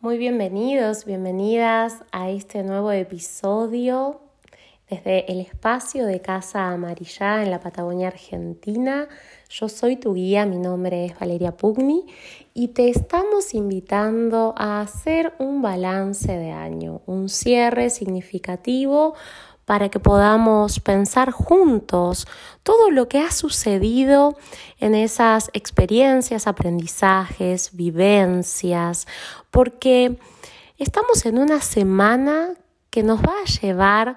Muy bienvenidos, bienvenidas a este nuevo episodio desde el espacio de Casa Amarilla en la Patagonia Argentina. Yo soy tu guía, mi nombre es Valeria Pugni y te estamos invitando a hacer un balance de año, un cierre significativo para que podamos pensar juntos todo lo que ha sucedido en esas experiencias, aprendizajes, vivencias, porque estamos en una semana que nos va a llevar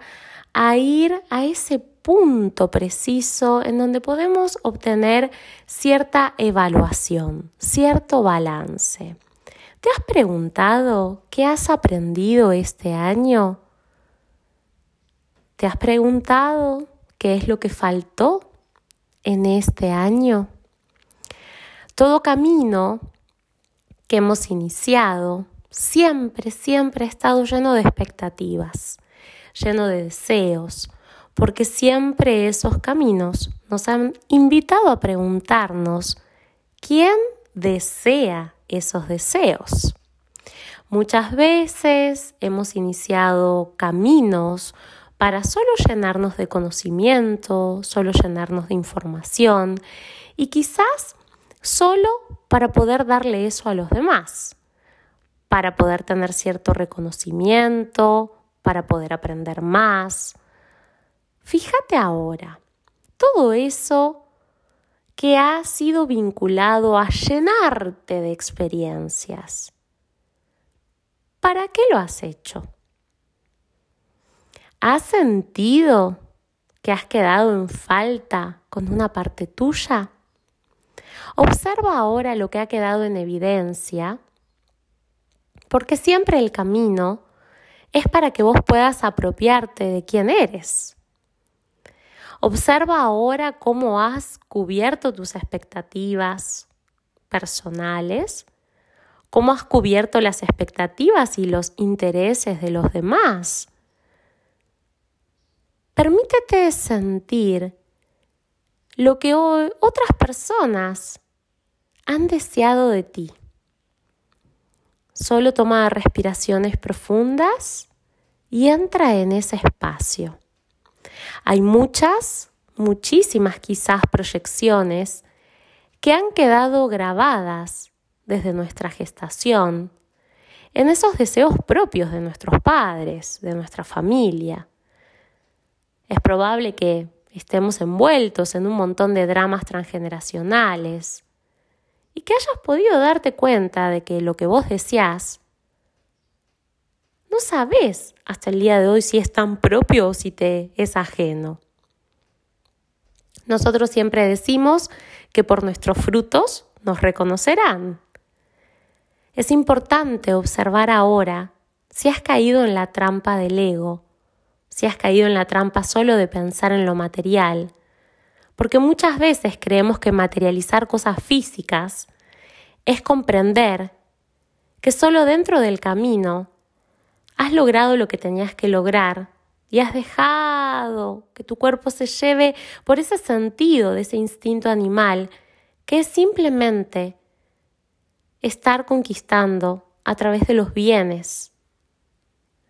a ir a ese punto preciso en donde podemos obtener cierta evaluación, cierto balance. ¿Te has preguntado qué has aprendido este año? ¿Te has preguntado qué es lo que faltó en este año? Todo camino que hemos iniciado siempre, siempre ha estado lleno de expectativas, lleno de deseos, porque siempre esos caminos nos han invitado a preguntarnos, ¿quién desea esos deseos? Muchas veces hemos iniciado caminos para solo llenarnos de conocimiento, solo llenarnos de información y quizás solo para poder darle eso a los demás, para poder tener cierto reconocimiento, para poder aprender más. Fíjate ahora, todo eso que ha sido vinculado a llenarte de experiencias. ¿Para qué lo has hecho? ¿Has sentido que has quedado en falta con una parte tuya? Observa ahora lo que ha quedado en evidencia, porque siempre el camino es para que vos puedas apropiarte de quién eres. Observa ahora cómo has cubierto tus expectativas personales, cómo has cubierto las expectativas y los intereses de los demás Permítete sentir lo que otras personas han deseado de ti. Solo toma respiraciones profundas y entra en ese espacio. Hay muchas, muchísimas quizás proyecciones que han quedado grabadas desde nuestra gestación en esos deseos propios de nuestros padres, de nuestra familia. Es probable que estemos envueltos en un montón de dramas transgeneracionales y que hayas podido darte cuenta de que lo que vos deseás no sabes hasta el día de hoy si es tan propio o si te es ajeno. Nosotros siempre decimos que por nuestros frutos nos reconocerán. Es importante observar ahora si has caído en la trampa del ego si has caído en la trampa solo de pensar en lo material, porque muchas veces creemos que materializar cosas físicas es comprender que solo dentro del camino has logrado lo que tenías que lograr y has dejado que tu cuerpo se lleve por ese sentido de ese instinto animal que es simplemente estar conquistando a través de los bienes,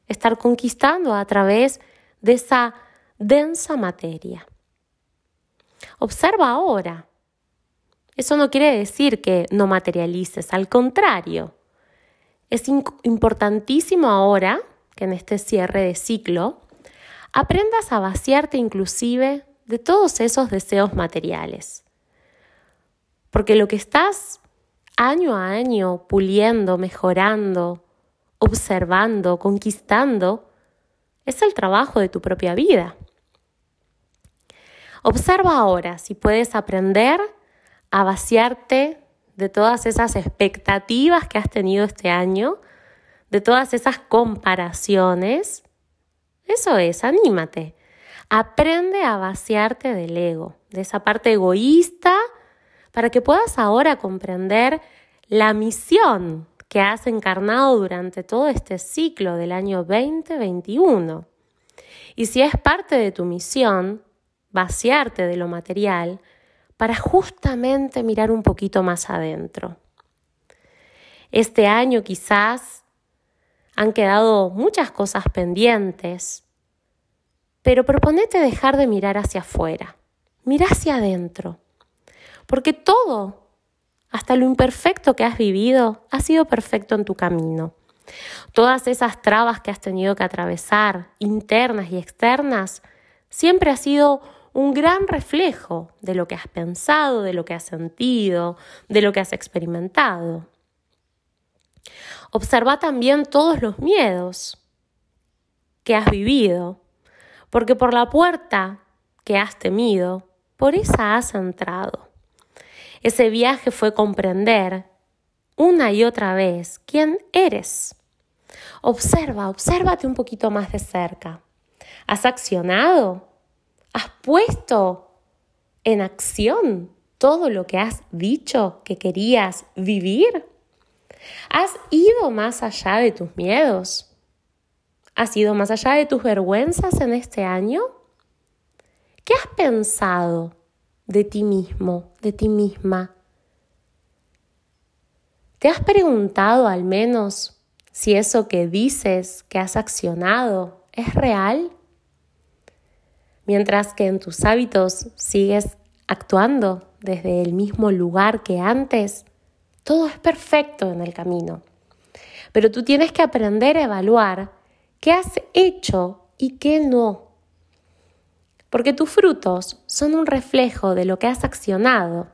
estar conquistando a través de esa densa materia. Observa ahora. Eso no quiere decir que no materialices, al contrario. Es importantísimo ahora que en este cierre de ciclo aprendas a vaciarte inclusive de todos esos deseos materiales. Porque lo que estás año a año puliendo, mejorando, observando, conquistando, es el trabajo de tu propia vida. Observa ahora si puedes aprender a vaciarte de todas esas expectativas que has tenido este año, de todas esas comparaciones. Eso es, anímate. Aprende a vaciarte del ego, de esa parte egoísta, para que puedas ahora comprender la misión que has encarnado durante todo este ciclo del año 2021. Y si es parte de tu misión, vaciarte de lo material para justamente mirar un poquito más adentro. Este año quizás han quedado muchas cosas pendientes, pero proponete dejar de mirar hacia afuera, mira hacia adentro, porque todo, hasta lo imperfecto que has vivido, ha sido perfecto en tu camino. Todas esas trabas que has tenido que atravesar, internas y externas, siempre ha sido un gran reflejo de lo que has pensado, de lo que has sentido, de lo que has experimentado. Observa también todos los miedos que has vivido, porque por la puerta que has temido, por esa has entrado. Ese viaje fue comprender una y otra vez quién eres. Observa, obsérvate un poquito más de cerca. ¿Has accionado? ¿Has puesto en acción todo lo que has dicho que querías vivir? ¿Has ido más allá de tus miedos? ¿Has ido más allá de tus vergüenzas en este año? ¿Qué has pensado de ti mismo, de ti misma? ¿Te has preguntado al menos si eso que dices que has accionado es real? Mientras que en tus hábitos sigues actuando desde el mismo lugar que antes, todo es perfecto en el camino. Pero tú tienes que aprender a evaluar qué has hecho y qué no. Porque tus frutos son un reflejo de lo que has accionado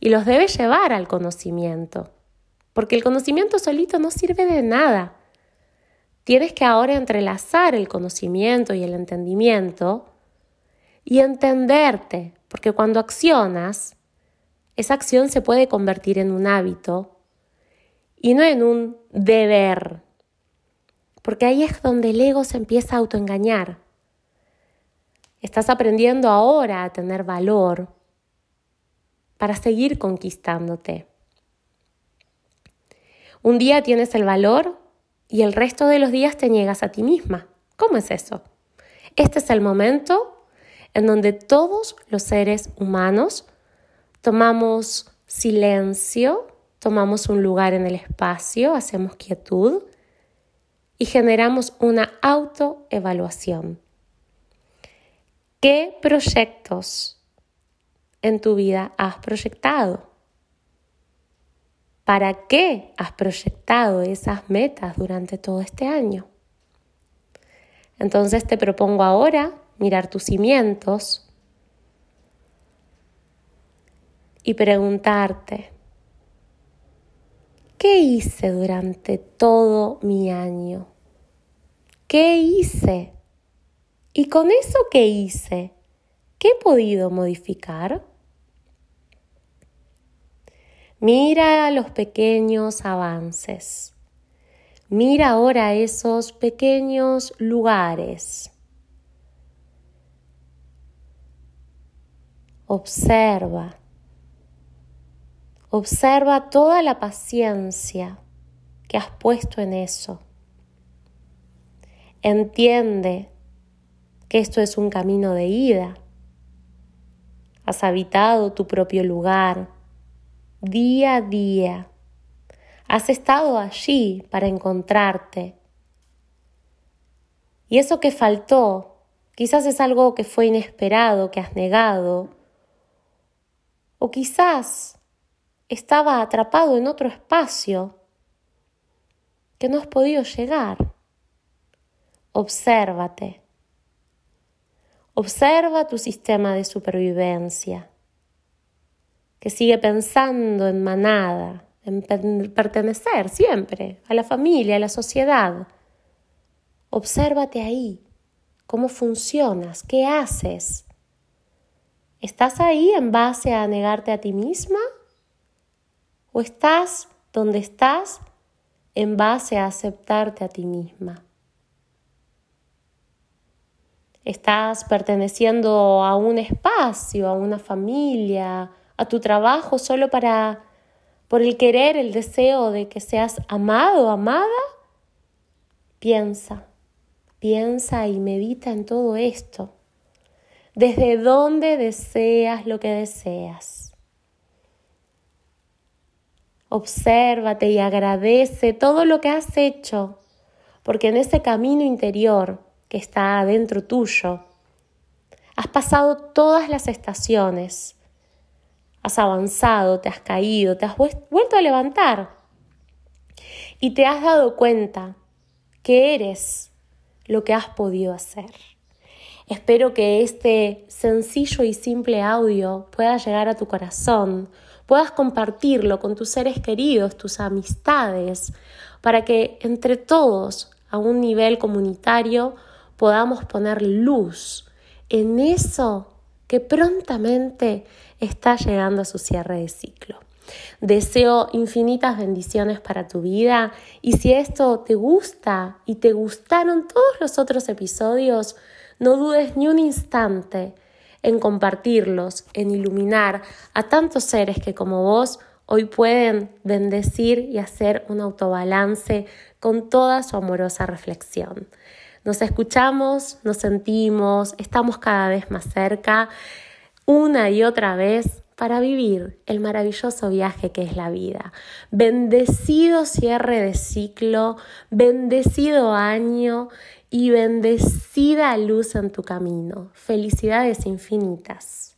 y los debes llevar al conocimiento. Porque el conocimiento solito no sirve de nada. Tienes que ahora entrelazar el conocimiento y el entendimiento y entenderte, porque cuando accionas, esa acción se puede convertir en un hábito y no en un deber, porque ahí es donde el ego se empieza a autoengañar. Estás aprendiendo ahora a tener valor para seguir conquistándote. Un día tienes el valor y el resto de los días te niegas a ti misma. ¿Cómo es eso? Este es el momento en donde todos los seres humanos tomamos silencio, tomamos un lugar en el espacio, hacemos quietud y generamos una autoevaluación. ¿Qué proyectos en tu vida has proyectado? ¿Para qué has proyectado esas metas durante todo este año? Entonces te propongo ahora mirar tus cimientos y preguntarte, ¿qué hice durante todo mi año? ¿Qué hice? Y con eso que hice, ¿qué he podido modificar? Mira los pequeños avances. Mira ahora esos pequeños lugares. Observa Observa toda la paciencia que has puesto en eso. Entiende que esto es un camino de ida. Has habitado tu propio lugar día a día. Has estado allí para encontrarte. Y eso que faltó, quizás es algo que fue inesperado, que has negado. O quizás estaba atrapado en otro espacio que no has podido llegar. Obsérvate. Observa tu sistema de supervivencia, que sigue pensando en manada, en pertenecer siempre a la familia, a la sociedad. Obsérvate ahí, cómo funcionas, qué haces. ¿Estás ahí en base a negarte a ti misma ¿O estás donde estás en base a aceptarte a ti misma? ¿Estás perteneciendo a un espacio, a una familia, a tu trabajo solo para por el querer, el deseo de que seas amado, amada? Piensa, piensa y medita en todo esto. ¿Desde dónde deseas lo que deseas? Obsérvate y agradece todo lo que has hecho, porque en ese camino interior que está adentro tuyo, has pasado todas las estaciones, has avanzado, te has caído, te has vuelto a levantar. Y te has dado cuenta que eres lo que has podido hacer. Espero que este sencillo y simple audio pueda llegar a tu corazón, puedas compartirlo con tus seres queridos, tus amistades, para que entre todos, a un nivel comunitario, podamos poner luz en eso que prontamente está llegando a su cierre de ciclo. Deseo infinitas bendiciones para tu vida y si esto te gusta y te gustaron todos los otros episodios, no dudes ni un instante en compartirlos, en iluminar a tantos seres que como vos hoy pueden bendecir y hacer un autobalance con toda su amorosa reflexión. Nos escuchamos, nos sentimos, estamos cada vez más cerca, una y otra vez para vivir el maravilloso viaje que es la vida. Bendecido cierre de ciclo, bendecido año y bendecida luz en tu camino. Felicidades infinitas.